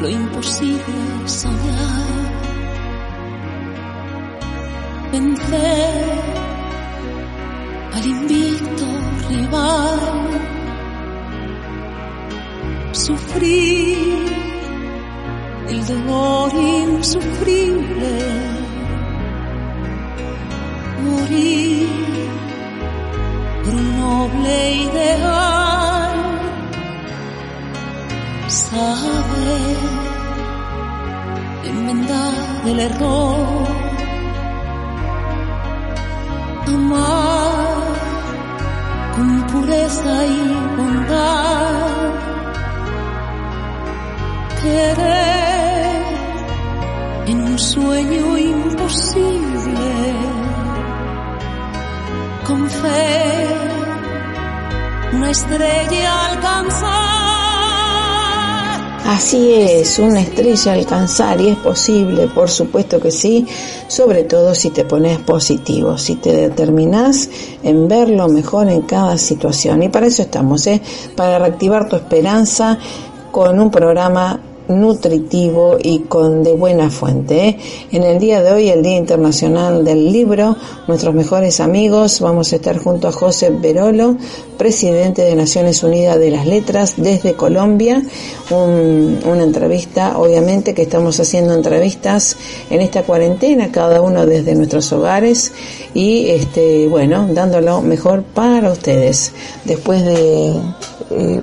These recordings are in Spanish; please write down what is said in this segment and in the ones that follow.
Lo imposible soñar. Vencer al invicto rival. Sufrir el dolor insufrible. Morir por un noble ideal saber enmendar el error, amar con pureza y bondad, querer en un sueño imposible, con fe una estrella alcanzar. Así es, una estrella alcanzar y es posible, por supuesto que sí, sobre todo si te pones positivo, si te determinás en ver lo mejor en cada situación. Y para eso estamos, ¿eh? para reactivar tu esperanza con un programa nutritivo y con de buena fuente. ¿eh? En el día de hoy, el Día Internacional del Libro, nuestros mejores amigos, vamos a estar junto a José Berolo, presidente de Naciones Unidas de las Letras desde Colombia, una entrevista, obviamente que estamos haciendo entrevistas en esta cuarentena, cada uno desde nuestros hogares y este, bueno, dándolo mejor para ustedes. Después de eh,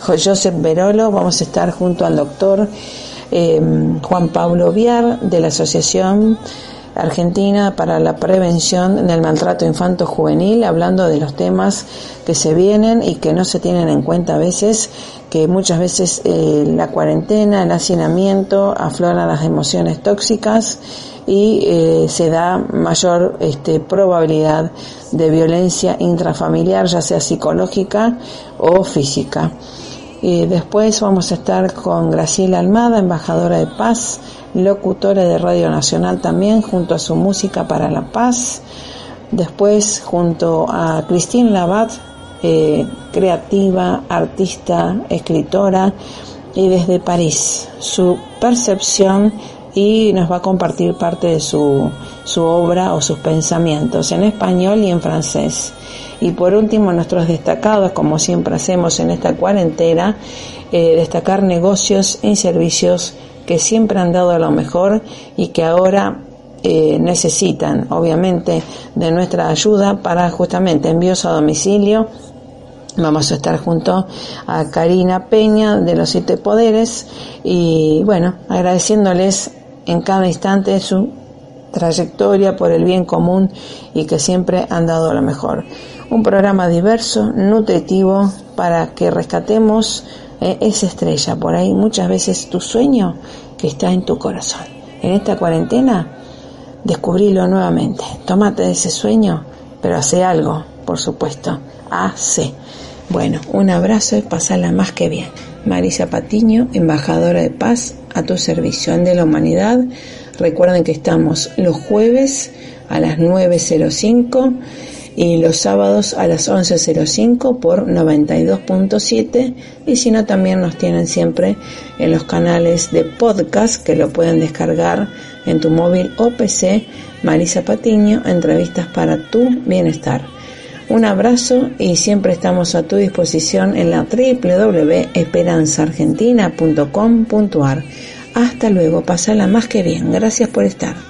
Joseph Berolo, vamos a estar junto al doctor eh, Juan Pablo Viar de la Asociación Argentina para la Prevención del Maltrato Infanto Juvenil, hablando de los temas que se vienen y que no se tienen en cuenta a veces, que muchas veces eh, la cuarentena, el hacinamiento afloran las emociones tóxicas y eh, se da mayor este, probabilidad de violencia intrafamiliar, ya sea psicológica o física. Y después vamos a estar con Graciela Almada, embajadora de paz, locutora de Radio Nacional también, junto a su música para la paz. Después junto a Christine Labat, eh, creativa, artista, escritora, y desde París, su percepción y nos va a compartir parte de su, su obra o sus pensamientos en español y en francés. Y por último, nuestros destacados, como siempre hacemos en esta cuarentena, eh, destacar negocios y servicios que siempre han dado lo mejor y que ahora eh, necesitan, obviamente, de nuestra ayuda para justamente envíos a domicilio. Vamos a estar junto a Karina Peña de los Siete Poderes y bueno, agradeciéndoles en cada instante su trayectoria por el bien común y que siempre han dado lo mejor. Un programa diverso, nutritivo, para que rescatemos eh, esa estrella por ahí, muchas veces tu sueño que está en tu corazón. En esta cuarentena, descubrilo nuevamente. Tómate ese sueño, pero hace algo, por supuesto. Hace. Bueno, un abrazo y pasala más que bien. Marisa Patiño, embajadora de paz, a tu servicio de la humanidad. Recuerden que estamos los jueves a las 9.05 y los sábados a las 11.05 por 92.7 y si no también nos tienen siempre en los canales de podcast que lo pueden descargar en tu móvil o PC Marisa Patiño, entrevistas para tu bienestar. Un abrazo y siempre estamos a tu disposición en la www.esperanzaargentina.com.ar. Hasta luego, pasala más que bien. Gracias por estar.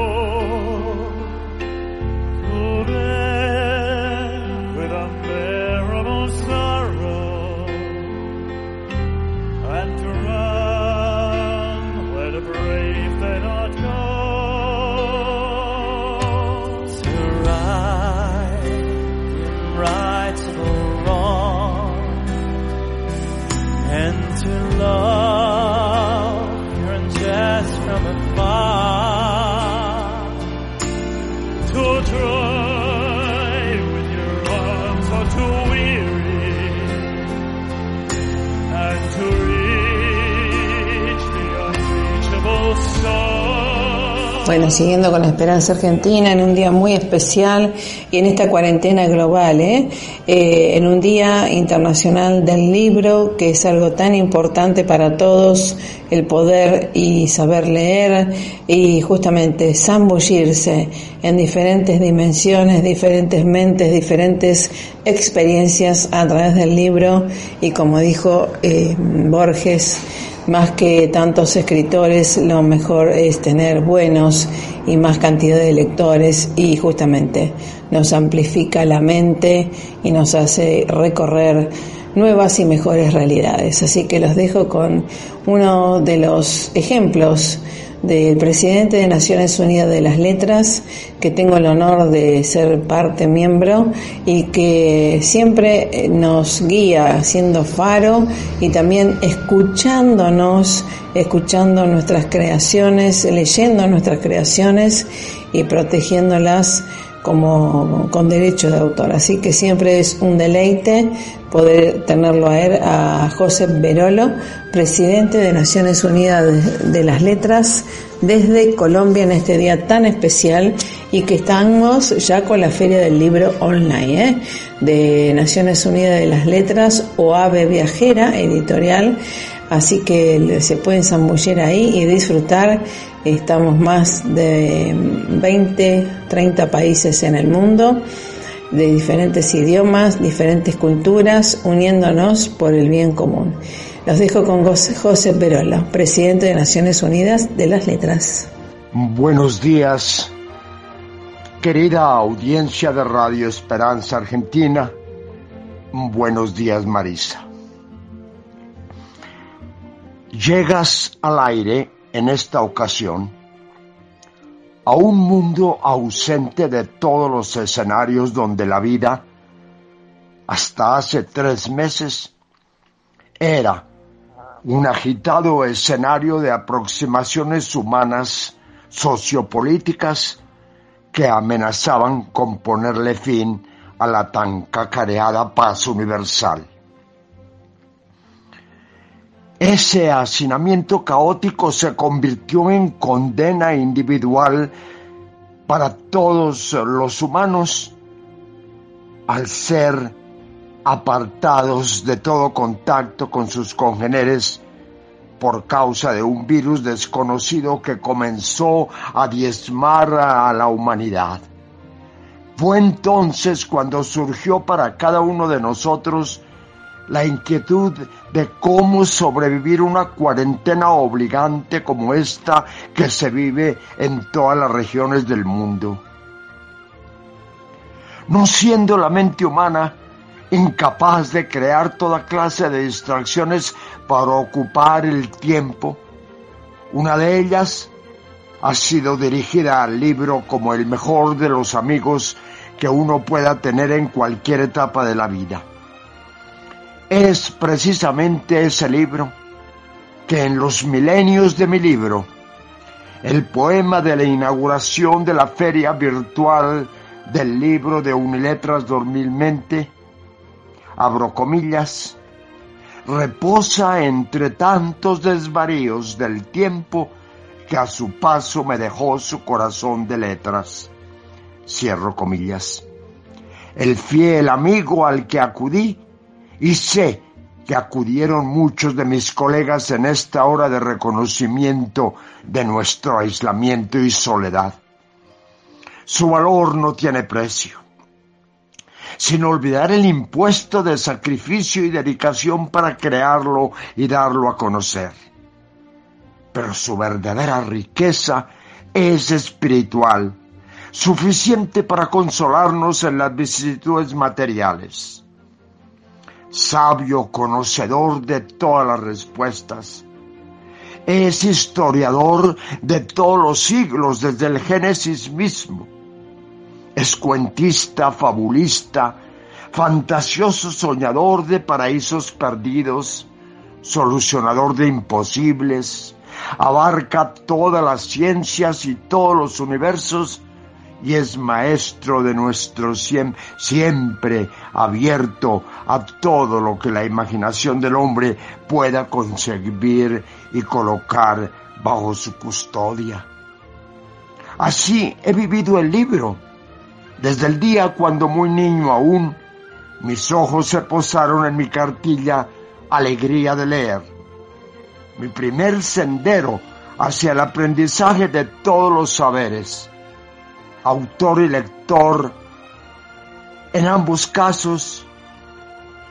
Bueno, siguiendo con la esperanza argentina, en un día muy especial y en esta cuarentena global, ¿eh? Eh, en un día internacional del libro, que es algo tan importante para todos, el poder y saber leer y justamente zambullirse en diferentes dimensiones, diferentes mentes, diferentes experiencias a través del libro y como dijo eh, Borges, más que tantos escritores, lo mejor es tener buenos y más cantidad de lectores y justamente nos amplifica la mente y nos hace recorrer nuevas y mejores realidades. Así que los dejo con uno de los ejemplos del presidente de Naciones Unidas de las Letras, que tengo el honor de ser parte miembro y que siempre nos guía siendo faro y también escuchándonos, escuchando nuestras creaciones, leyendo nuestras creaciones y protegiéndolas como con derecho de autor. Así que siempre es un deleite poder tenerlo a él, a José Berolo, presidente de Naciones Unidas de las Letras, desde Colombia en este día tan especial y que estamos ya con la Feria del Libro Online ¿eh? de Naciones Unidas de las Letras o Ave Viajera Editorial. Así que se pueden zambullir ahí y disfrutar. Estamos más de 20, 30 países en el mundo, de diferentes idiomas, diferentes culturas, uniéndonos por el bien común. Los dejo con José Perola, presidente de Naciones Unidas de las Letras. Buenos días, querida audiencia de Radio Esperanza Argentina. Buenos días, Marisa. Llegas al aire en esta ocasión a un mundo ausente de todos los escenarios donde la vida, hasta hace tres meses, era un agitado escenario de aproximaciones humanas sociopolíticas que amenazaban con ponerle fin a la tan cacareada paz universal. Ese hacinamiento caótico se convirtió en condena individual para todos los humanos al ser apartados de todo contacto con sus congéneres por causa de un virus desconocido que comenzó a diezmar a la humanidad. Fue entonces cuando surgió para cada uno de nosotros la inquietud de cómo sobrevivir una cuarentena obligante como esta que se vive en todas las regiones del mundo. No siendo la mente humana incapaz de crear toda clase de distracciones para ocupar el tiempo, una de ellas ha sido dirigida al libro como el mejor de los amigos que uno pueda tener en cualquier etapa de la vida es precisamente ese libro que en los milenios de mi libro, el poema de la inauguración de la feria virtual del libro de Uniletras 2020, abro comillas, reposa entre tantos desvaríos del tiempo que a su paso me dejó su corazón de letras. Cierro comillas. El fiel amigo al que acudí y sé que acudieron muchos de mis colegas en esta hora de reconocimiento de nuestro aislamiento y soledad. Su valor no tiene precio. sin olvidar el impuesto de sacrificio y dedicación para crearlo y darlo a conocer. Pero su verdadera riqueza es espiritual, suficiente para consolarnos en las vicisitudes materiales. Sabio conocedor de todas las respuestas, es historiador de todos los siglos desde el Génesis mismo. Es cuentista, fabulista, fantasioso soñador de paraísos perdidos, solucionador de imposibles, abarca todas las ciencias y todos los universos y es maestro de nuestro siempre abierto a todo lo que la imaginación del hombre pueda concebir y colocar bajo su custodia. Así he vivido el libro desde el día cuando muy niño aún, mis ojos se posaron en mi cartilla Alegría de leer. Mi primer sendero hacia el aprendizaje de todos los saberes. Autor y lector, en ambos casos,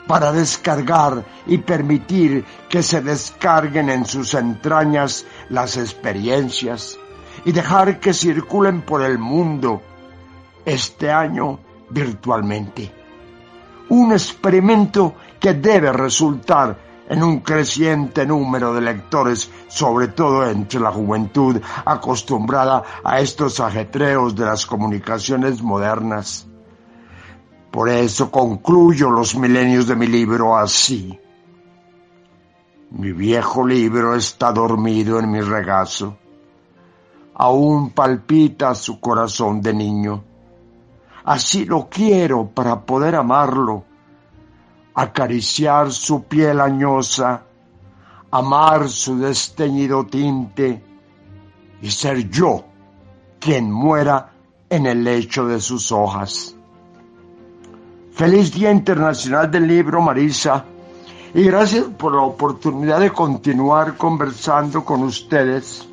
para descargar y permitir que se descarguen en sus entrañas las experiencias y dejar que circulen por el mundo este año virtualmente. Un experimento que debe resultar en un creciente número de lectores, sobre todo entre la juventud acostumbrada a estos ajetreos de las comunicaciones modernas. Por eso concluyo los milenios de mi libro así. Mi viejo libro está dormido en mi regazo. Aún palpita su corazón de niño Así lo quiero para poder amarlo, acariciar su piel añosa, amar su desteñido tinte y ser yo quien muera en el lecho de sus hojas. Feliz Día Internacional del Libro, Marisa, y gracias por la oportunidad de continuar conversando con ustedes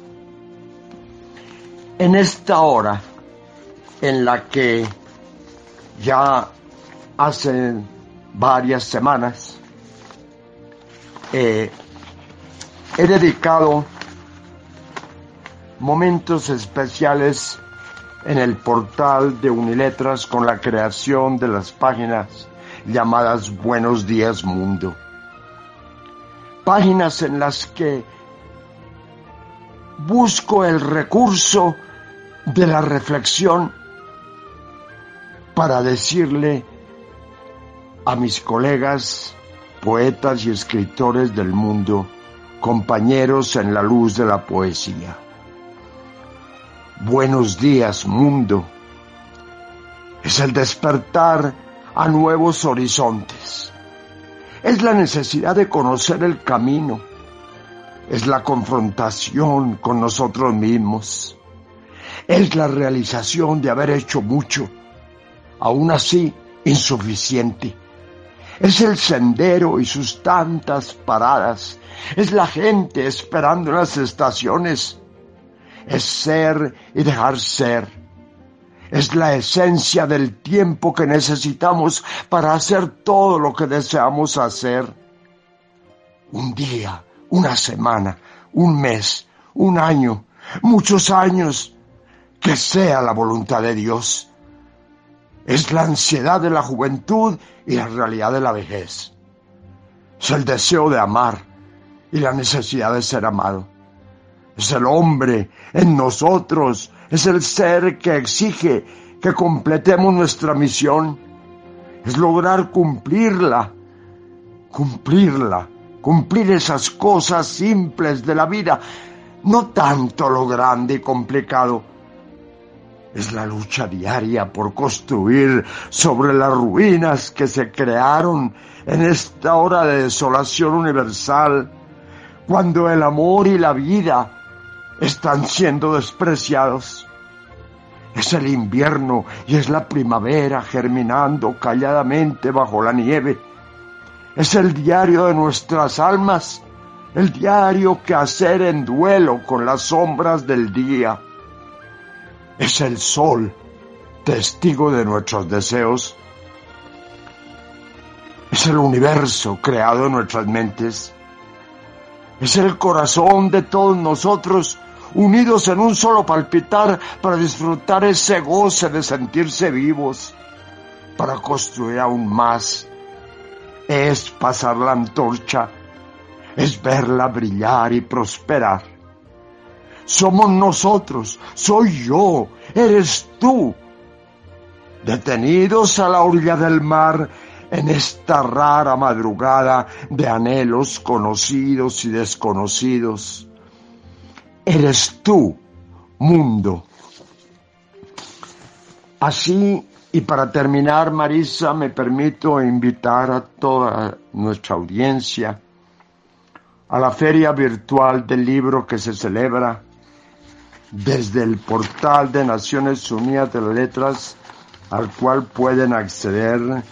en esta hora en la que ya hace varias semanas eh, he dedicado momentos especiales en el portal de Uniletras con la creación de las páginas llamadas Buenos Días Mundo. Páginas en las que busco el recurso de la reflexión para decirle a mis colegas, poetas y escritores del mundo, compañeros en la luz de la poesía. Buenos días, mundo. Es el despertar a nuevos horizontes. Es la necesidad de conocer el camino. Es la confrontación con nosotros mismos. Es la realización de haber hecho mucho aún así insuficiente. Es el sendero y sus tantas paradas. Es la gente esperando las estaciones. Es ser y dejar ser. Es la esencia del tiempo que necesitamos para hacer todo lo que deseamos hacer. Un día, una semana, un mes, un año, muchos años, que sea la voluntad de Dios es la ansiedad de la juventud y la realidad de la vejez. Es el deseo de amar y la necesidad de ser amado. Es el hombre en nosotros, es el ser que exige que completemos nuestra misión. Es lograr cumplirla, cumplirla, cumplir esas cosas simples de la vida, no tanto lo grande y complicado, es la lucha diaria por construir sobre las ruinas que se crearon en esta hora de desolación universal, cuando el amor y la vida están siendo despreciados. Es el invierno y es la primavera germinando calladamente bajo la nieve. Es el diario de nuestras almas, el diario que hacer en duelo con las sombras del día es el sol, testigo de nuestros deseos. Es el universo creado en nuestras mentes. Es el corazón de todos nosotros unidos en un solo palpitar para disfrutar ese goce de sentirse vivos, para construir aún más. Es pasar la antorcha, es verla brillar y prosperar. Somos nosotros, soy yo, eres tú, detenidos a la orilla del mar en esta rara madrugada de anhelos conocidos y desconocidos. Eres tú, mundo. Así, y para terminar, Marisa, me permito invitar a toda nuestra audiencia a la feria virtual del libro que se celebra desde el portal de Naciones Unidas de las Letras, al cual pueden acceder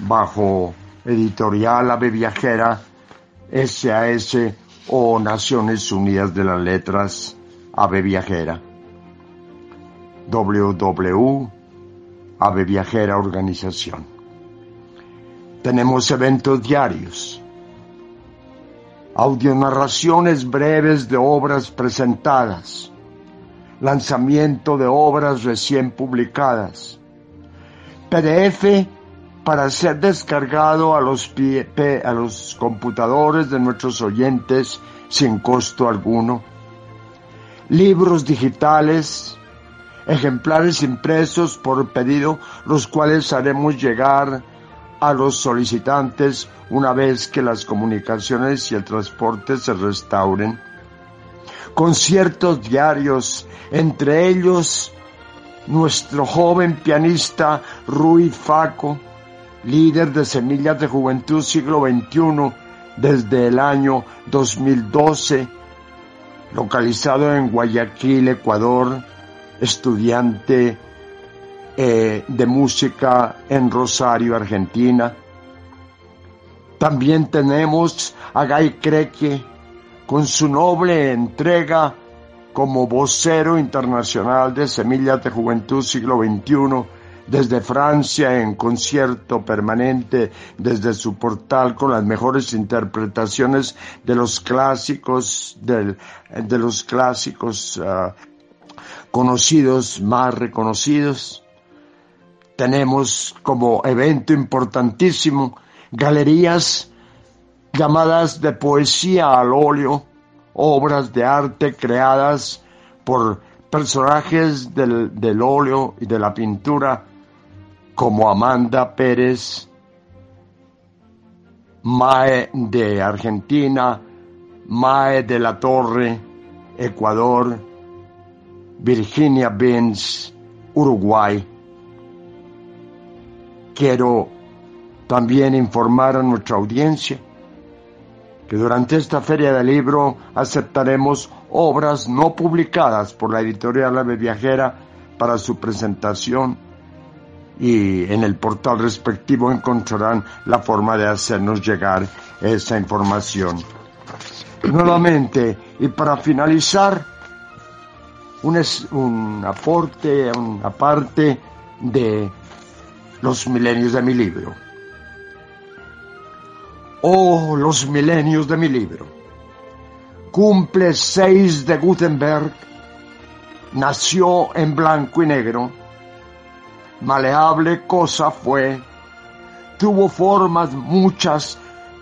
bajo editorial Ave Viajera, SAS o Naciones Unidas de las Letras Ave Viajera. Ave Viajera Organización. Tenemos eventos diarios, audionarraciones breves de obras presentadas, lanzamiento de obras recién publicadas, PDF para ser descargado a los, a los computadores de nuestros oyentes sin costo alguno, libros digitales, ejemplares impresos por pedido, los cuales haremos llegar a los solicitantes una vez que las comunicaciones y el transporte se restauren. Conciertos diarios, entre ellos nuestro joven pianista Rui Faco, líder de Semillas de Juventud siglo XXI desde el año 2012, localizado en Guayaquil, Ecuador, estudiante eh, de música en Rosario, Argentina. También tenemos a Guy Creque con su noble entrega como vocero internacional de Semillas de Juventud siglo XXI desde Francia en concierto permanente desde su portal con las mejores interpretaciones de los clásicos de los clásicos ah, conocidos, más reconocidos. Tenemos como evento importantísimo galerías llamadas de poesía al óleo, obras de arte creadas por personajes del, del óleo y de la pintura como Amanda Pérez, Mae de Argentina, Mae de la Torre, Ecuador, Virginia Benz, Uruguay. Quiero también informar a nuestra audiencia que durante esta feria del libro aceptaremos obras no publicadas por la editorial Ave Viajera para su presentación y en el portal respectivo encontrarán la forma de hacernos llegar esa información. Nuevamente, y para finalizar, un, un aporte, una parte de los milenios de mi libro. Oh, los milenios de mi libro. Cumple seis de Gutenberg, nació en blanco y negro, maleable cosa fue, tuvo formas muchas,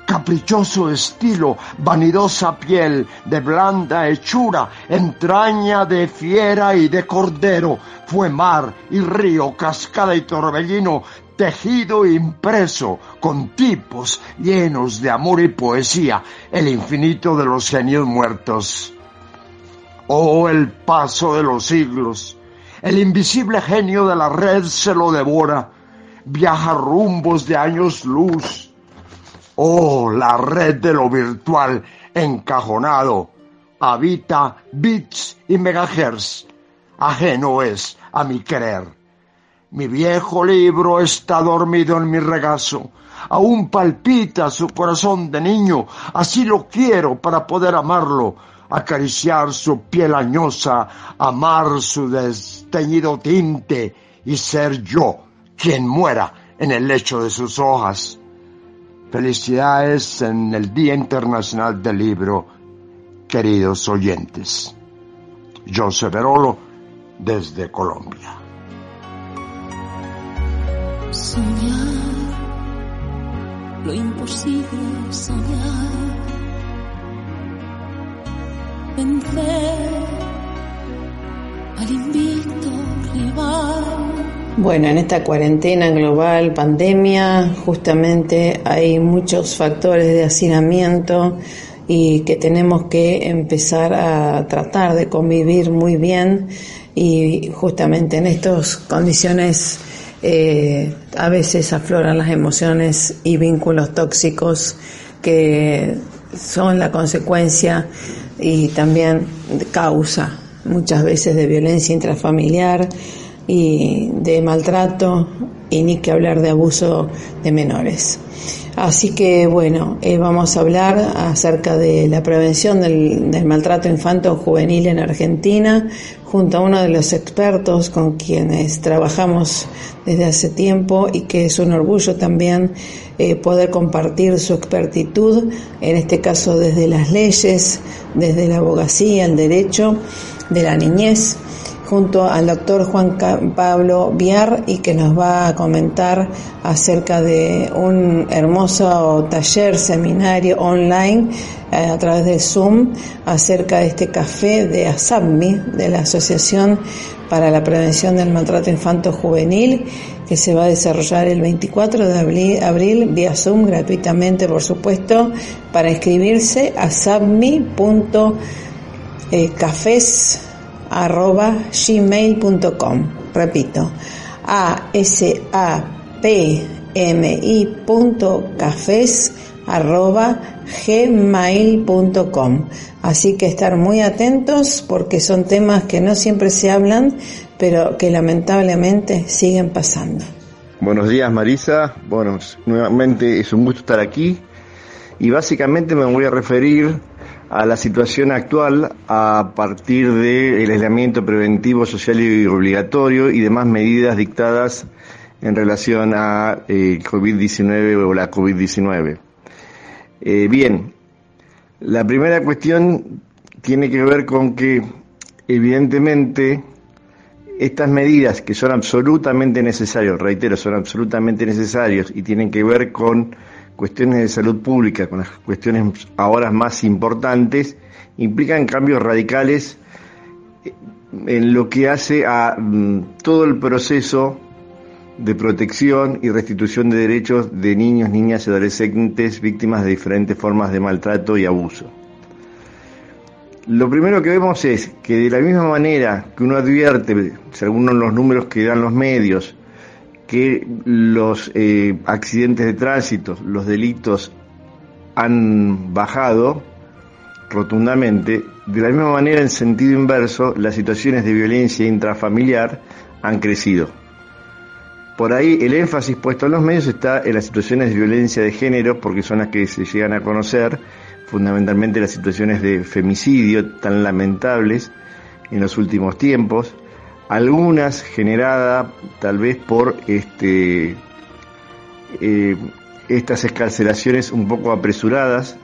caprichoso estilo, vanidosa piel, de blanda hechura, entraña de fiera y de cordero, fue mar y río, cascada y torbellino, tejido impreso, con tipos llenos de amor y poesía, el infinito de los genios muertos. Oh, el paso de los siglos, el invisible genio de la red se lo devora, viaja rumbos de años luz. Oh, la red de lo virtual encajonado, habita bits y megahertz, ajeno es a mi querer. Mi viejo libro está dormido en mi regazo, aún palpita su corazón de niño, así lo quiero para poder amarlo, acariciar su piel añosa, amar su desteñido tinte y ser yo quien muera en el lecho de sus hojas. Felicidades en el Día Internacional del Libro, queridos oyentes. José Verolo, desde Colombia. Soñar lo imposible, soñar. Vencer al invicto rival. Bueno, en esta cuarentena global, pandemia, justamente hay muchos factores de hacinamiento y que tenemos que empezar a tratar de convivir muy bien y justamente en estas condiciones eh, a veces afloran las emociones y vínculos tóxicos que son la consecuencia y también causa muchas veces de violencia intrafamiliar y de maltrato y ni que hablar de abuso de menores. Así que bueno, eh, vamos a hablar acerca de la prevención del, del maltrato infanto juvenil en Argentina junto a uno de los expertos con quienes trabajamos desde hace tiempo y que es un orgullo también eh, poder compartir su expertitud, en este caso desde las leyes, desde la abogacía, el derecho de la niñez junto al doctor Juan Pablo Viar y que nos va a comentar acerca de un hermoso taller, seminario online eh, a través de Zoom acerca de este café de ASAPMI, de la Asociación para la Prevención del Maltrato Infanto Juvenil, que se va a desarrollar el 24 de abril, abril vía Zoom gratuitamente, por supuesto, para inscribirse a sabmi.cafés arroba gmail.com. Repito, a s a p m i punto cafés arroba gmail.com. Así que estar muy atentos porque son temas que no siempre se hablan, pero que lamentablemente siguen pasando. Buenos días Marisa, bueno, nuevamente es un gusto estar aquí y básicamente me voy a referir a la situación actual a partir del aislamiento preventivo social y obligatorio y demás medidas dictadas en relación a eh, COVID-19 o la COVID-19. Eh, bien, la primera cuestión tiene que ver con que evidentemente estas medidas que son absolutamente necesarias, reitero, son absolutamente necesarias y tienen que ver con cuestiones de salud pública, con las cuestiones ahora más importantes, implican cambios radicales en lo que hace a mm, todo el proceso de protección y restitución de derechos de niños, niñas y adolescentes víctimas de diferentes formas de maltrato y abuso. Lo primero que vemos es que de la misma manera que uno advierte, según los números que dan los medios, que los eh, accidentes de tránsito, los delitos han bajado rotundamente, de la misma manera en sentido inverso, las situaciones de violencia intrafamiliar han crecido. Por ahí el énfasis puesto en los medios está en las situaciones de violencia de género, porque son las que se llegan a conocer, fundamentalmente las situaciones de femicidio tan lamentables en los últimos tiempos, algunas generadas tal vez por este eh, estas escarcelaciones un poco apresuradas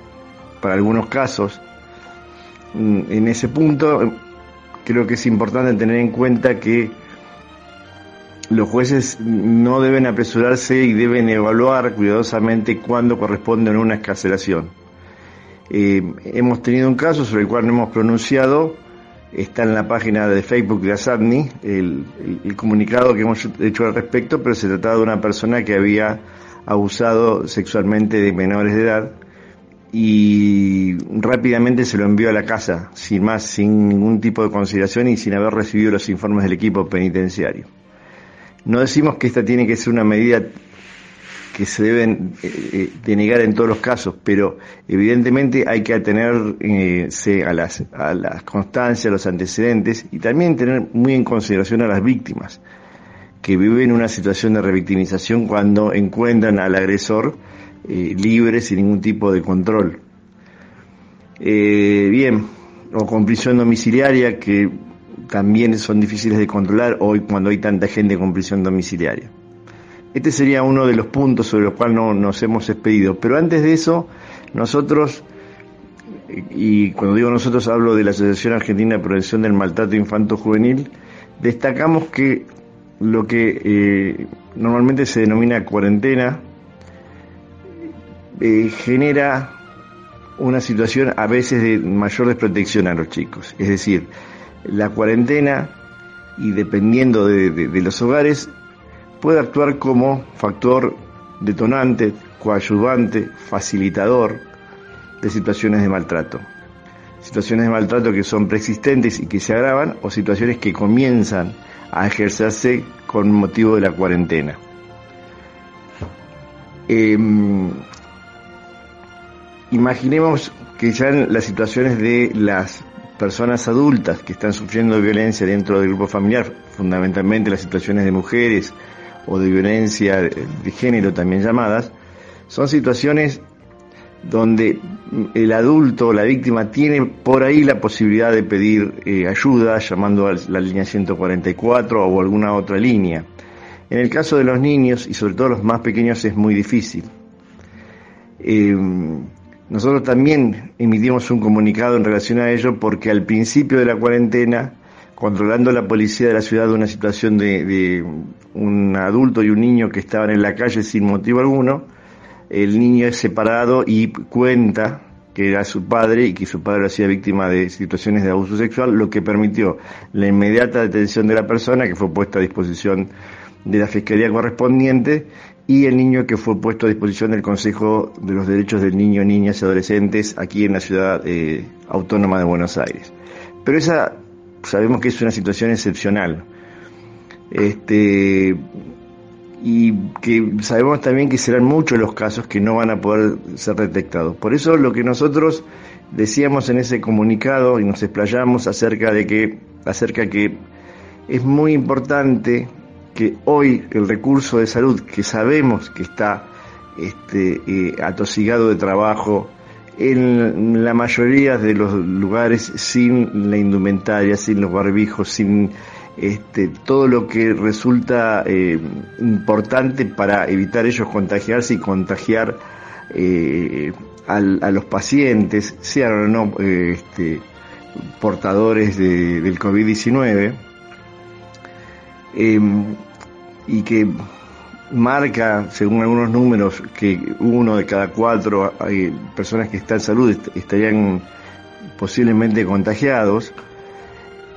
para algunos casos. Mm, en ese punto creo que es importante tener en cuenta que los jueces no deben apresurarse y deben evaluar cuidadosamente cuándo corresponde una escarcelación. Eh, hemos tenido un caso sobre el cual no hemos pronunciado está en la página de Facebook de ASADNI el, comunicado que hemos hecho al respecto, pero se trataba de una persona que había abusado sexualmente de menores de edad y rápidamente se lo envió a la casa, sin más, sin ningún tipo de consideración y sin haber recibido los informes del equipo penitenciario. No decimos que esta tiene que ser una medida que se deben eh, eh, denegar en todos los casos, pero evidentemente hay que atenerse eh, a, las, a las constancias, a los antecedentes y también tener muy en consideración a las víctimas que viven una situación de revictimización cuando encuentran al agresor libre sin ningún tipo de control. bien, o con prisión domiciliaria que también son difíciles de controlar hoy cuando hay tanta gente con prisión domiciliaria. Este sería uno de los puntos sobre los cuales no, nos hemos expedido. Pero antes de eso, nosotros, y cuando digo nosotros hablo de la Asociación Argentina de Prevención del Maltrato Infanto Juvenil, destacamos que lo que eh, normalmente se denomina cuarentena eh, genera una situación a veces de mayor desprotección a los chicos. Es decir, la cuarentena, y dependiendo de, de los hogares, puede actuar como factor detonante, coadyuvante, facilitador de situaciones de maltrato. Situaciones de maltrato que son preexistentes y que se agravan o situaciones que comienzan a ejercerse con motivo de la cuarentena. Em, imaginemos que ya en las situaciones de las personas adultas que están sufriendo violencia dentro del grupo familiar, fundamentalmente las situaciones de mujeres o de violencia de género también llamadas, son situaciones donde el adulto o la víctima tiene por ahí la posibilidad de pedir eh, ayuda llamando a la línea 144 o alguna otra línea. En el caso de los niños y sobre todo los más pequeños es muy difícil. Eh, nosotros también emitimos un comunicado en relación a ello porque al principio de la cuarentena, controlando la policía de la ciudad una situación de, un adulto y un niño que estaban en la calle sin motivo alguno, el niño es separado y cuenta que era su padre y que su padre hacía víctima de situaciones de abuso sexual, lo que permitió la inmediata detención de la persona que fue puesta a disposición de la Fiscalía correspondiente y el niño que fue puesto a disposición del Consejo de los Derechos del Niño, Niñas y Adolescentes aquí en la ciudad eh, autónoma de Buenos Aires. Pero esa sabemos que es una situación excepcional. Este, y que sabemos también que serán muchos los casos que no van a poder ser detectados. Por eso lo que nosotros decíamos en ese comunicado y nos explayamos acerca de que acerca que es muy importante que hoy el recurso de salud que sabemos que está este, eh, atosigado de trabajo en la mayoría de los lugares sin la indumentaria, sin los barbijos, sin este, todo lo que resulta eh, importante para evitar ellos contagiarse y contagiar eh, a los pacientes, sean o no eh, este, portadores del COVID-19, em, y que marca, según algunos números, que uno de cada cuatro personas que están en salud estarían posiblemente contagiados.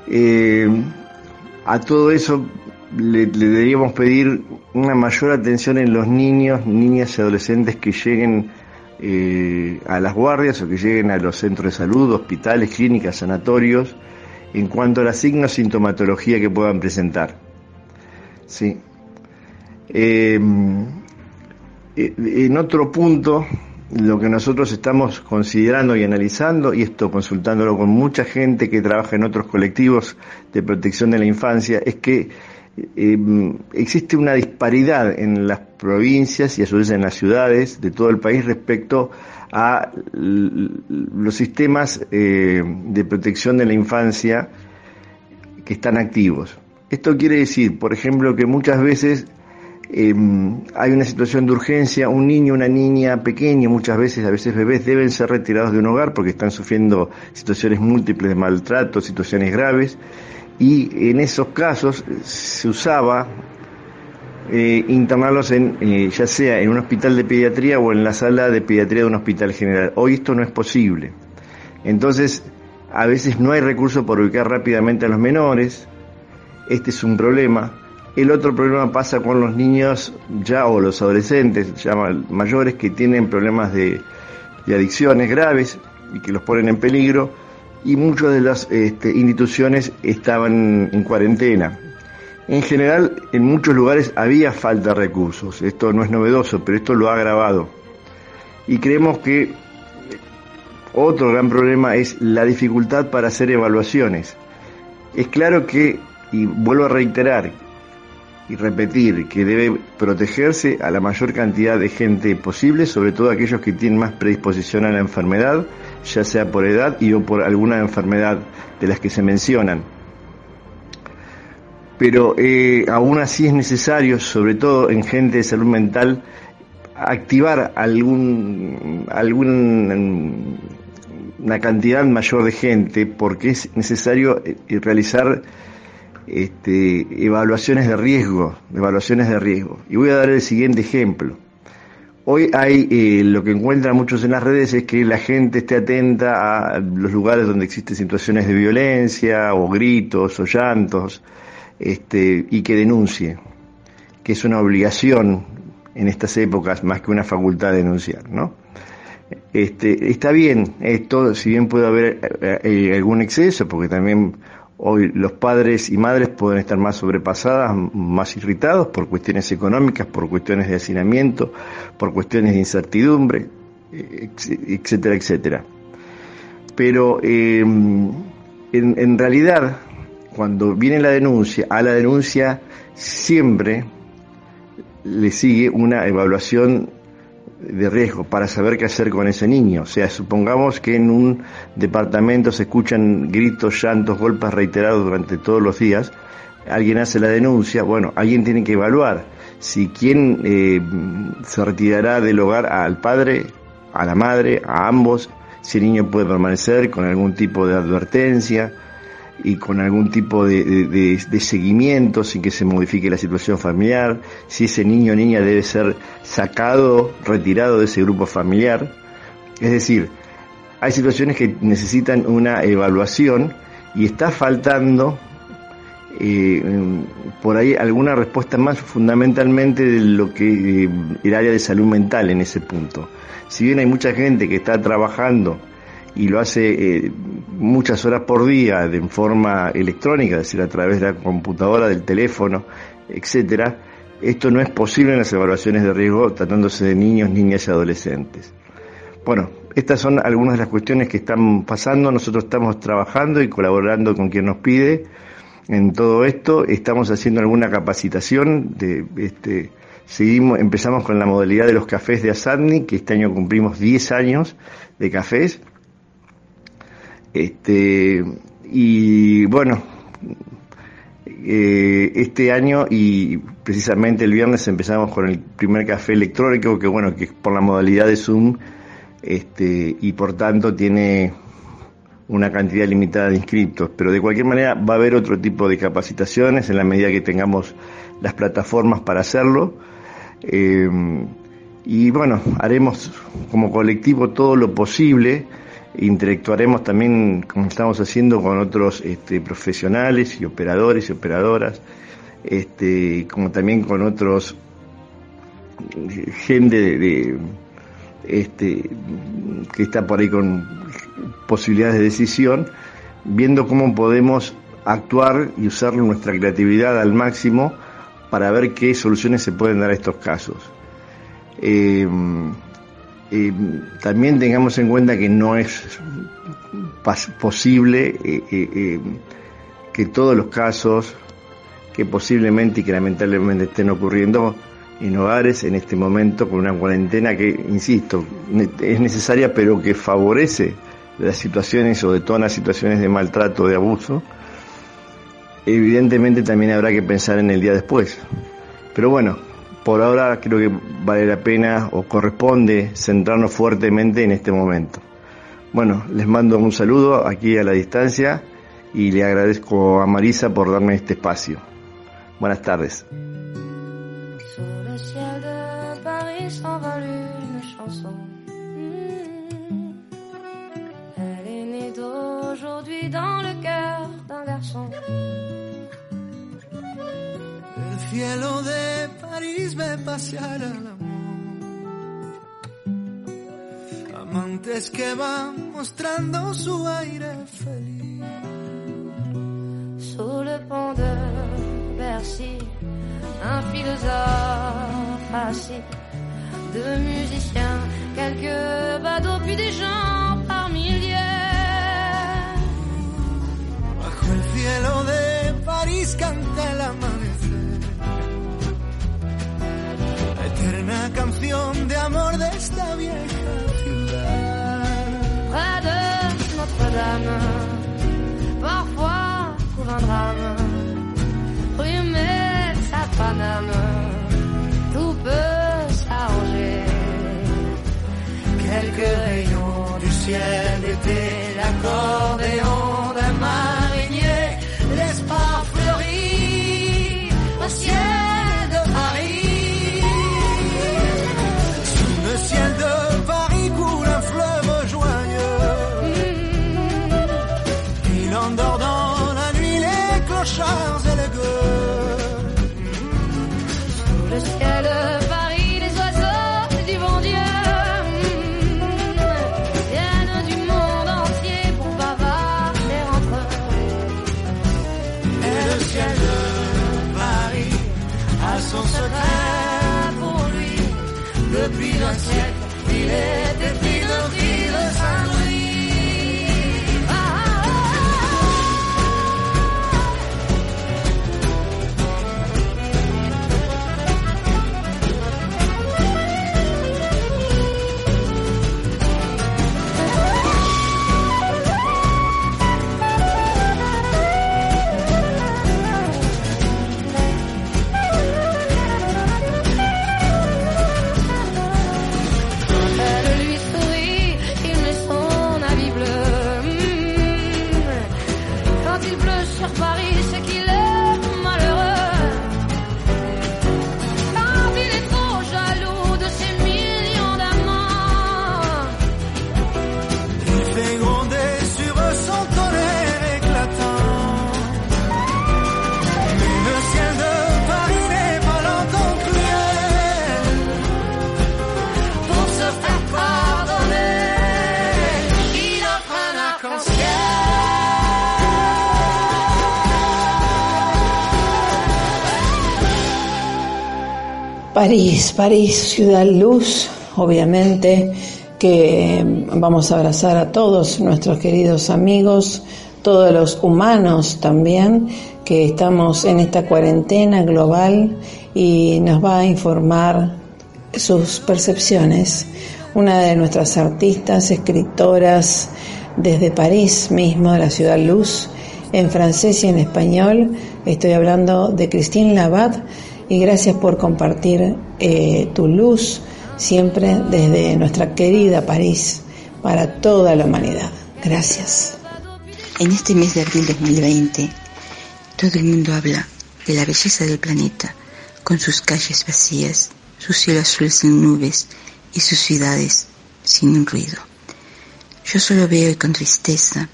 Eh, a todo eso le, deberíamos pedir una mayor atención en los niños, niñas y adolescentes que lleguen eh, a las guardias o que lleguen a los centros de salud, hospitales, clínicas, sanatorios, en cuanto a la signos sintomatología que puedan presentar. Sí. Eh, eh, en otro punto, lo que nosotros estamos considerando y analizando, y esto consultándolo con mucha gente que trabaja en otros colectivos de protección de la infancia, es que eh, existe una disparidad en las provincias y a su vez en las ciudades de todo el país respecto a los sistemas eh, de protección de la infancia que están activos. Esto quiere decir, por ejemplo, que muchas veces Em, hay una situación de urgencia, un niño, una niña pequeña, muchas veces, a veces bebés, deben ser retirados de un hogar porque están sufriendo situaciones múltiples de maltrato, situaciones graves, y en esos casos se usaba eh, internarlos en, eh, ya sea en un hospital de pediatría o en la sala de pediatría de un hospital general. Hoy esto no es posible. Entonces, a veces no hay recursos para ubicar rápidamente a los menores. Este es un problema el otro problema pasa con los niños ya o los adolescentes ya mayores que tienen problemas de, adicciones graves y que los ponen en peligro y muchas de las este, instituciones estaban en cuarentena. En general, en muchos lugares había falta de recursos. Esto no es novedoso, pero esto lo ha agravado. Y creemos que otro gran problema es la dificultad para hacer evaluaciones. Es claro que, y vuelvo a reiterar, y repetir que debe protegerse a la mayor cantidad de gente posible, sobre todo aquellos que tienen más predisposición a la enfermedad, ya sea por edad y o por alguna enfermedad de las que se mencionan. pero eh, aún así es necesario, sobre todo en gente de salud mental, activar algún, algún una cantidad mayor de gente porque es necesario eh, realizar este, evaluaciones de riesgo, evaluaciones de riesgo. Y voy a dar el siguiente ejemplo. Hoy hay eh, lo que encuentran muchos en las redes es que la gente esté atenta a los lugares donde existen situaciones de violencia o gritos o llantos este, y que denuncie, que es una obligación en estas épocas más que una facultad de denunciar, ¿no? Este, está bien, esto, si bien puede haber eh, eh, algún exceso, porque también hoy los padres y madres pueden estar más sobrepasadas, más irritados por cuestiones económicas, por cuestiones de hacinamiento, por cuestiones de incertidumbre, etcétera, etcétera. Pero em, en, en realidad, cuando viene la denuncia, a la denuncia siempre le sigue una evaluación de riesgo para saber qué hacer con ese niño. O sea, supongamos que en un departamento se escuchan gritos, llantos, golpes reiterados durante todos los días, alguien hace la denuncia, bueno, alguien tiene que evaluar si quién eh, se retirará del hogar al padre, a la madre, a ambos, si el niño puede permanecer con algún tipo de advertencia, y con algún tipo de, seguimiento sin que se modifique la situación familiar, si ese niño o niña debe ser sacado, retirado de ese grupo familiar. Es decir, hay situaciones que necesitan una evaluación y está faltando eh, por ahí alguna respuesta más fundamentalmente de lo que eh, el área de salud mental en ese punto. Si bien hay mucha gente que está trabajando y lo hace eh, muchas horas por día de forma electrónica, es decir, a través de la computadora, del teléfono, etcétera, esto no es posible en las evaluaciones de riesgo tratándose de niños, niñas y adolescentes. Bueno, estas son algunas de las cuestiones que están pasando. Nosotros estamos trabajando y colaborando con quien nos pide en todo esto. Estamos haciendo alguna capacitación este seguimos empezamos con la modalidad de los cafés de Asadni, que este año cumplimos 10 años de cafés este, y bueno, eh, este año y precisamente el viernes empezamos con el primer café electrónico, que bueno, que es por la modalidad de Zoom, este, y por tanto tiene una cantidad limitada de inscriptos, pero de cualquier manera va a haber otro tipo de capacitaciones en la medida que tengamos las plataformas para hacerlo. Eh, y bueno, haremos como colectivo todo lo posible interactuaremos también, como estamos haciendo, con otros este, profesionales y operadores y operadoras, este, como también con otros gente de, este, que está por ahí con posibilidades de decisión, viendo cómo podemos actuar y usar nuestra creatividad al máximo para ver qué soluciones se pueden dar a estos casos. Eh, eh, también tengamos en cuenta que no es posible eh, eh, que todos los casos que posiblemente y que lamentablemente estén ocurriendo en hogares en este momento con una cuarentena que, insisto, es necesaria pero que favorece las situaciones o detona situaciones de maltrato, de abuso, evidentemente también habrá que pensar en el día después. Pero bueno, por ahora creo que vale la pena o corresponde centrarnos fuertemente en este momento. Bueno, les mando un saludo aquí a la distancia y le agradezco a Marisa por darme este espacio. Buenas tardes. Cielo de París ve pasear al amor. Amantes que van mostrando su aire feliz. Sous le pont de Bercy, un philosophe assis, deux musiciens, quelques badauds, puis des gens par milliers. Bajo el cielo de París canta el amanecer. Una canción de amor de esta vieja ciudad. Près de Notre-Dame, parfois couvre un drame. Rue âme, tout peut s'arranger. Quelques rayons du ciel d'été, l'accordéon París, París, ciudad luz, obviamente que vamos a abrazar a todos nuestros queridos amigos, todos los humanos también, que estamos en esta cuarentena global y nos va a informar sus percepciones. Una de nuestras artistas, escritoras desde París mismo, de la ciudad luz, en francés y en español, estoy hablando de Christine Labat y gracias por compartir eh, tu luz siempre desde nuestra querida París para toda la humanidad. Gracias. En este mes de abril 2020, todo el mundo habla de la belleza del planeta, con sus calles vacías, su cielo azul sin nubes y sus ciudades sin ruido. Yo solo veo con tristeza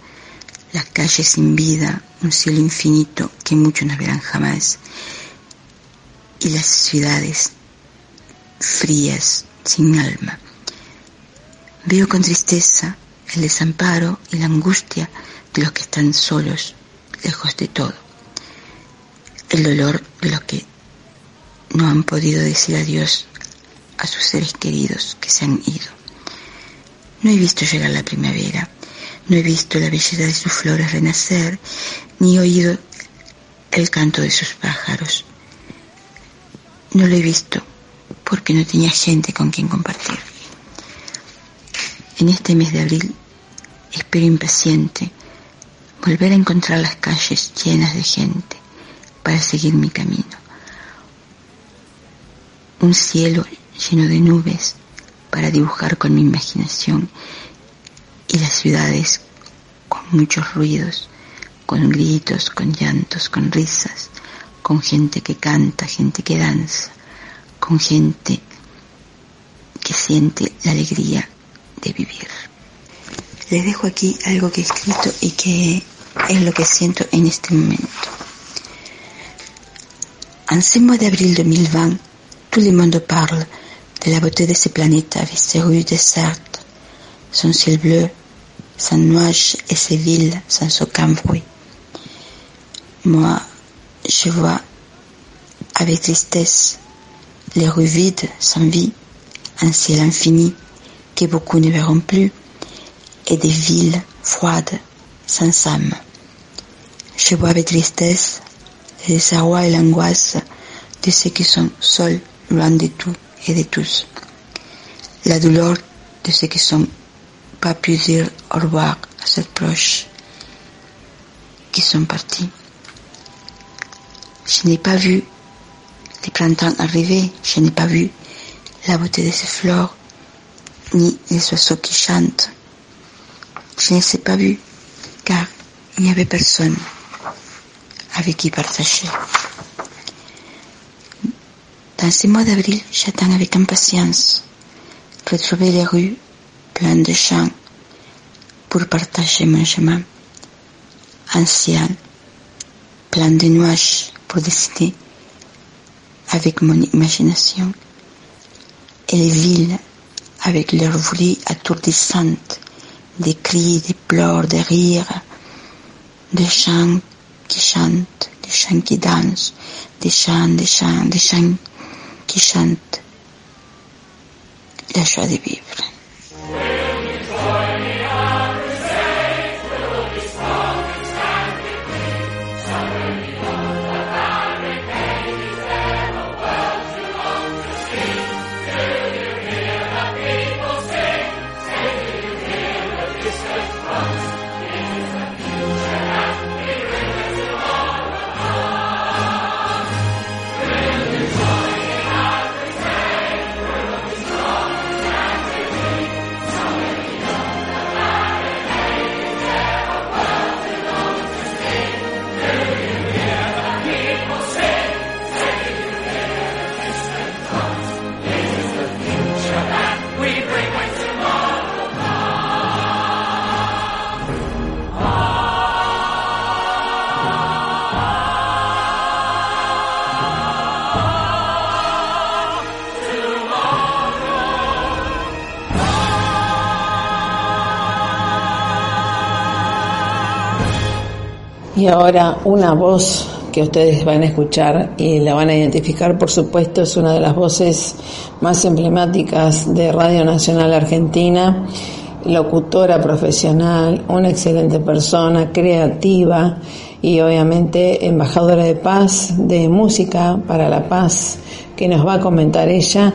las calles sin vida, un cielo infinito que muchos no verán jamás, y las ciudades frías, sin alma. Veo con tristeza el desamparo y la angustia de los que están solos, lejos de todo. El dolor de los que no han podido decir adiós a sus seres queridos que se han ido. No he visto llegar la primavera, no he visto la belleza de sus flores renacer, ni oído el canto de sus pájaros. No lo he visto porque no tenía gente con quien compartir. En este mes de abril espero impaciente volver a encontrar las calles llenas de gente para seguir mi camino. Un cielo lleno de nubes para dibujar con mi imaginación y las ciudades con muchos ruidos, con gritos, con llantos, con risas, con gente que canta, gente que danza, con gente que siente la alegría de vivir. Les dejo aquí algo que he escrito y que es lo que siento en este momento. En ce mois d'avril 2020, tout le monde parle de la beauté de ce planète avec ses rues désertes, son ciel bleu, sans nuages et ses villes sans aucun bruit. Moi, je vois avec tristesse les rues vides, sans vie, un ciel infini que beaucoup ne verront plus, et des villes froides, sans âme. Je vois avec tristesse le désarroi et l'angoisse de ceux qui sont seuls, loin de tout et de tous. La douleur de ceux qui sont pas pu dire au revoir à cette proche qui sont partis. Je n'ai pas vu Le printemps arrivé, je n'ai pas vu la beauté de ces fleurs, ni les oiseaux qui chantent. Je ne les ai pas vus, car il n'y avait personne avec qui partager. Dans ces mois d'avril, j'attends avec impatience retrouver les rues pleines de champs pour partager mon chemin. Un ciel plein de nuages pour dessiner avec mon imagination et les villes avec leur bruit attourdissante, des cris, des pleurs, des rires, des chants qui chantent, des chants qui dansent, des chants, des chants, des chants qui chantent la joie de vivre. Y ahora una voz que ustedes van a escuchar y la van a identificar, por supuesto, es una de las voces más emblemáticas de Radio Nacional Argentina, locutora profesional, una excelente persona, creativa y obviamente embajadora de paz, de música para la paz, que nos va a comentar ella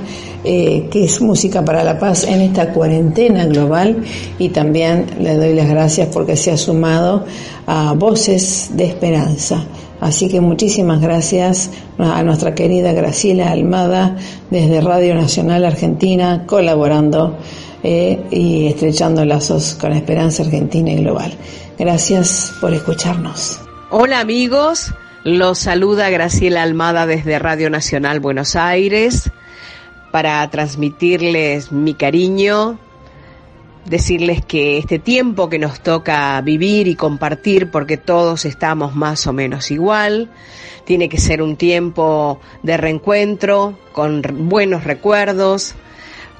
eh, qué es música para la paz en esta cuarentena global y también le doy las gracias porque se ha sumado a Voces de Esperanza. Así que muchísimas gracias a nuestra querida Graciela Almada desde Radio Nacional Argentina colaborando eh, y estrechando lazos con Esperanza Argentina y Global. Gracias por escucharnos. Hola amigos, los saluda Graciela Almada desde Radio Nacional Buenos Aires para transmitirles mi cariño, decirles que este tiempo que nos toca vivir y compartir, porque todos estamos más o menos igual, tiene que ser un tiempo de reencuentro, con buenos recuerdos,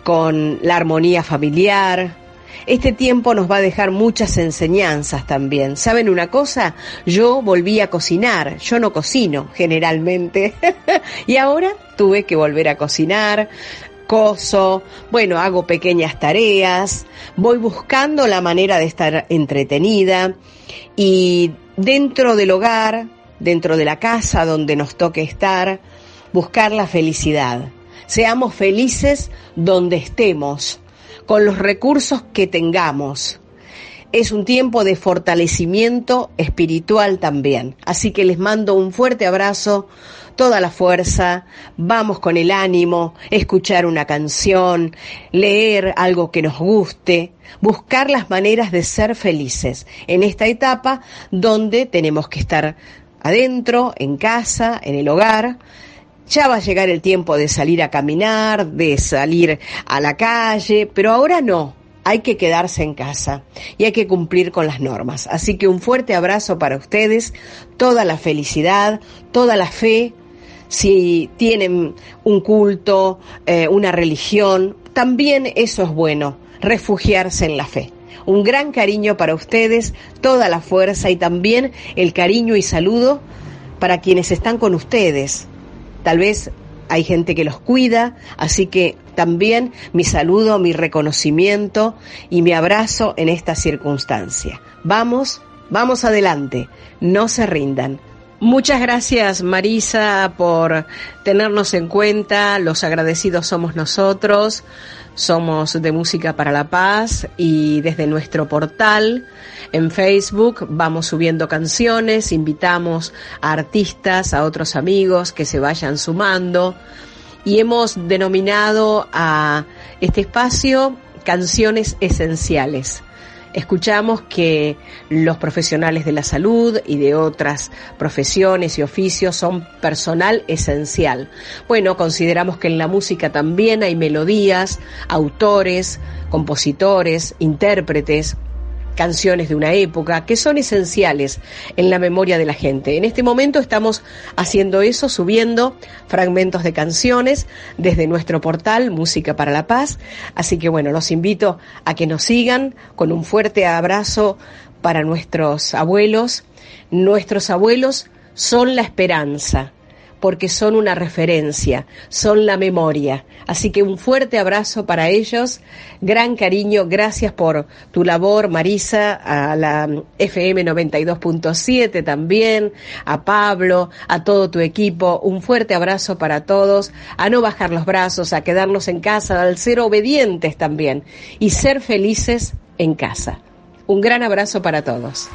con la armonía familiar. Este tiempo nos va a dejar muchas enseñanzas también. ¿Saben una cosa? Yo volví a cocinar. Yo no cocino generalmente. y ahora tuve que volver a cocinar coso, bueno, hago pequeñas tareas, voy buscando la manera de estar entretenida y dentro del hogar, dentro de la casa donde nos toque estar, buscar la felicidad. Seamos felices donde estemos, con los recursos que tengamos. Es un tiempo de fortalecimiento espiritual también. Así que les mando un fuerte abrazo toda la fuerza, vamos con el ánimo, escuchar una canción, leer algo que nos guste, buscar las maneras de ser felices en esta etapa donde tenemos que estar adentro, en casa, en el hogar. Ya va a llegar el tiempo de salir a caminar, de salir a la calle, pero ahora no, hay que quedarse en casa y hay que cumplir con las normas. Así que un fuerte abrazo para ustedes, toda la felicidad, toda la fe, si tienen un culto, eh, una religión, también eso es bueno, refugiarse en la fe. Un gran cariño para ustedes, toda la fuerza y también el cariño y saludo para quienes están con ustedes. Tal vez hay gente que los cuida, así que también mi saludo, mi reconocimiento y mi abrazo en esta circunstancia. Vamos, vamos adelante, no se rindan. Muchas gracias Marisa por tenernos en cuenta, los agradecidos somos nosotros, somos de Música para la Paz y desde nuestro portal en Facebook vamos subiendo canciones, invitamos a artistas, a otros amigos que se vayan sumando y hemos denominado a este espacio canciones esenciales escuchamos que los profesionales de la salud y de otras profesiones y oficios son personal esencial. Bueno, consideramos que en la música también hay melodías, autores, compositores, intérpretes, canciones de una época que son esenciales en la memoria de la gente. En este momento estamos haciendo eso, subiendo fragmentos de canciones desde nuestro portal Música para la Paz. Así que bueno, los invito a que nos sigan con un fuerte abrazo para nuestros abuelos. Nuestros abuelos son la esperanza porque son una referencia, son la memoria. Así que un fuerte abrazo para ellos, gran cariño, gracias por tu labor, Marisa, a la FM 92.7 también, a Pablo, a todo tu equipo, un fuerte abrazo para todos, a no bajar los brazos, a quedarnos en casa, al ser obedientes también y ser felices en casa. Un gran abrazo para todos.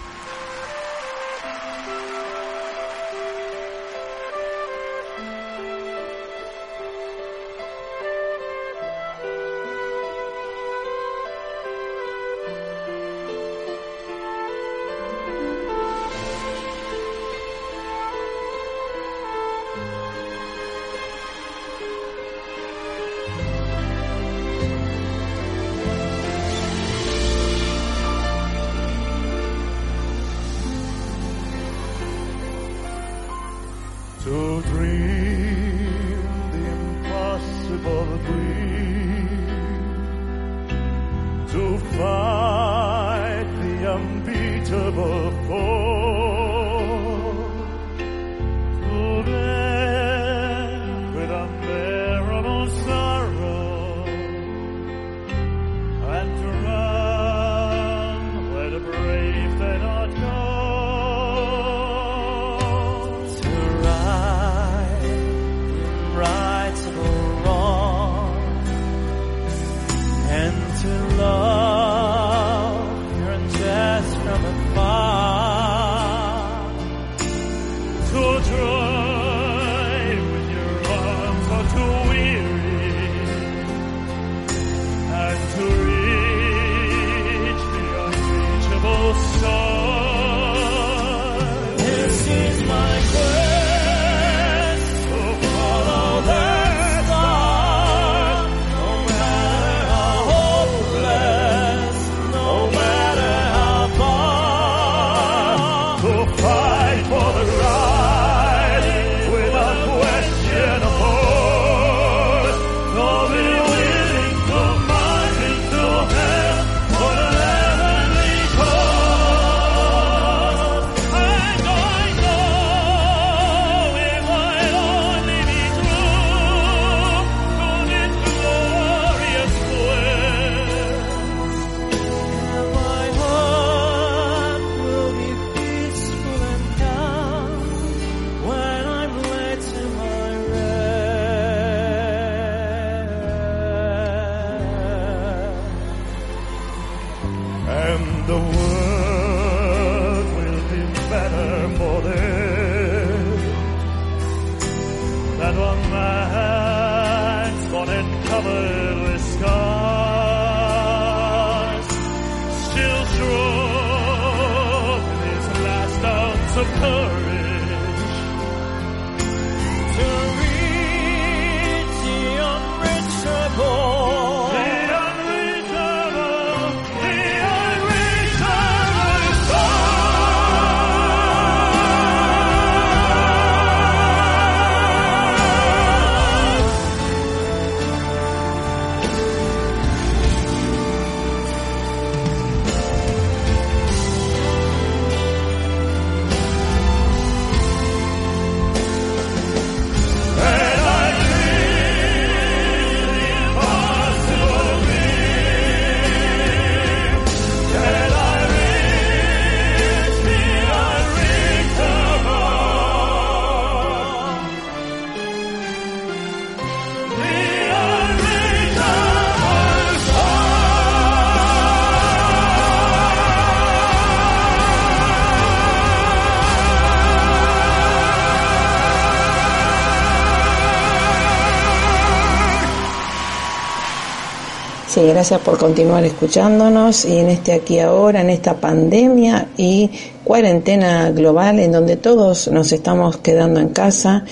Gracias por continuar escuchándonos y en este aquí ahora, en esta pandemia y cuarentena global en donde todos nos estamos quedando en casa,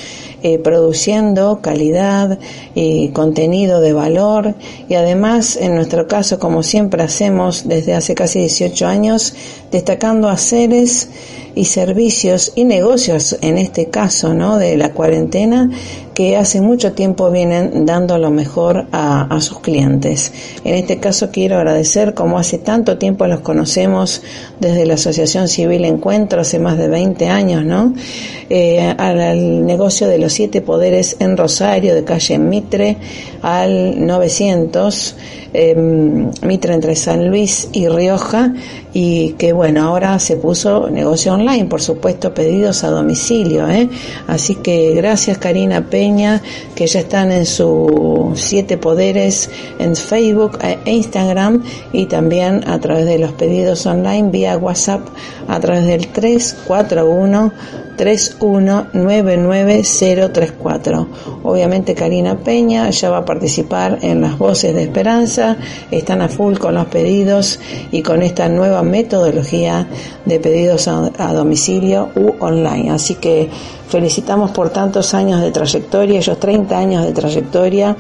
eh, produciendo calidad y contenido de valor. Y además en nuestro caso como siempre hacemos desde hace casi 18 años destacando a y servicios y negocios en este caso no de la cuarentena que hace mucho tiempo vienen dando lo mejor a, a, sus clientes. En este caso quiero agradecer, como hace tanto tiempo los conocemos desde la Asociación Civil Encuentro, hace más de 20 años, ¿no? Eh, al, negocio de los siete poderes en Rosario, de calle Mitre, al 900, eh, Mitre entre San Luis y Rioja, y que bueno, ahora se puso negocio online, por supuesto, pedidos a domicilio, ¿eh? Así que gracias Karina Peña que ya están en sus siete poderes en Facebook e Instagram y también a través de los pedidos online vía WhatsApp a través del 341 3199034. Obviamente Karina Peña ya va a participar en las voces de esperanza, están a full con los pedidos y con esta nueva metodología de pedidos a, a domicilio u online. Así que felicitamos por tantos años de trayectoria, ellos 30 años de trayectoria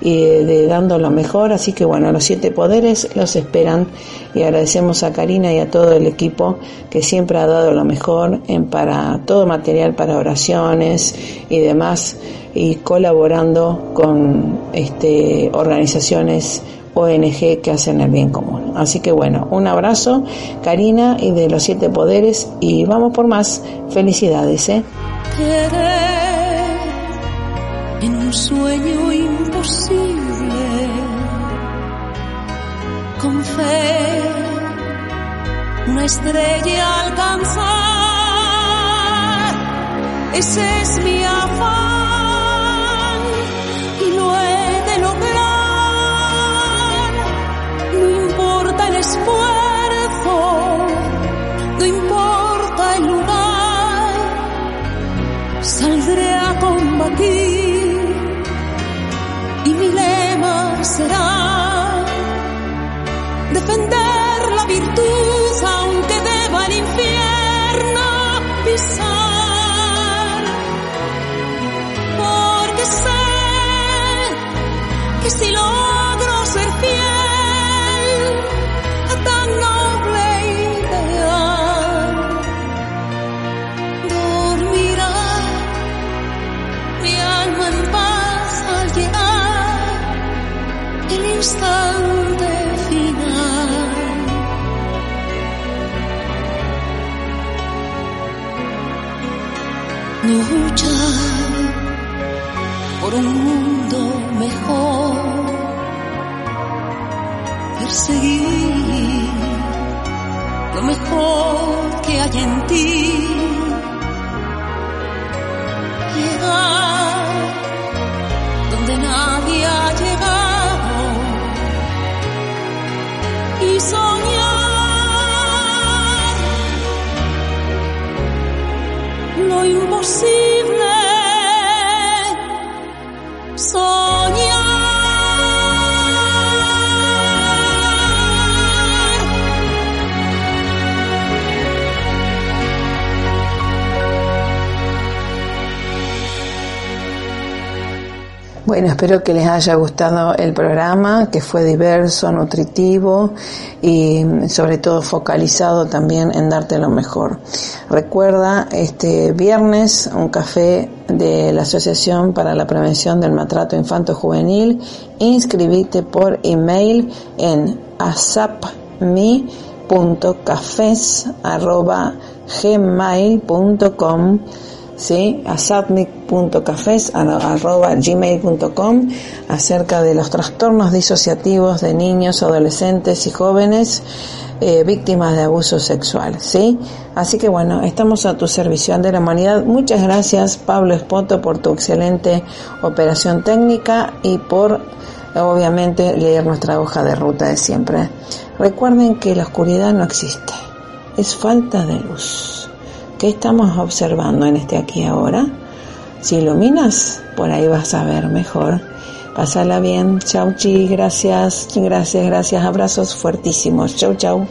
y de, dando lo mejor, así que bueno, los siete poderes los esperan y agradecemos a Karina y a todo el equipo que siempre ha dado lo mejor en para todo material para oraciones y demás y colaborando con este organizaciones ONG que hacen el bien común. Así que bueno, un abrazo, Karina y de los siete poderes y vamos por más. Felicidades, ¿eh? Querer en un sueño imposible, con fe, una estrella alcanzar, ese Bueno, espero que les haya gustado el programa, que fue diverso, nutritivo y sobre todo focalizado también en darte lo mejor. Recuerda, este viernes un café de la Asociación para la Prevención del Maltrato Infanto Juvenil. Inscribite por email en asapmi.cafes.gmail.com ¿sí? asapmic.cafes.gmail.com acerca de los trastornos disociativos de niños, adolescentes y jóvenes eh, víctimas de abuso sexual, ¿sí? Así que bueno, estamos a tu servicio de la humanidad. Muchas gracias Pablo Espoto por tu excelente operación técnica y por obviamente leer nuestra hoja de ruta de siempre. Recuerden que la oscuridad no existe, es falta de luz. ¿Qué estamos observando en este aquí ahora? Si iluminas, por ahí vas a ver mejor. Pásala bien. Chau, chi. Gracias, gracias, gracias. Abrazos fuertísimos. Chau, chau.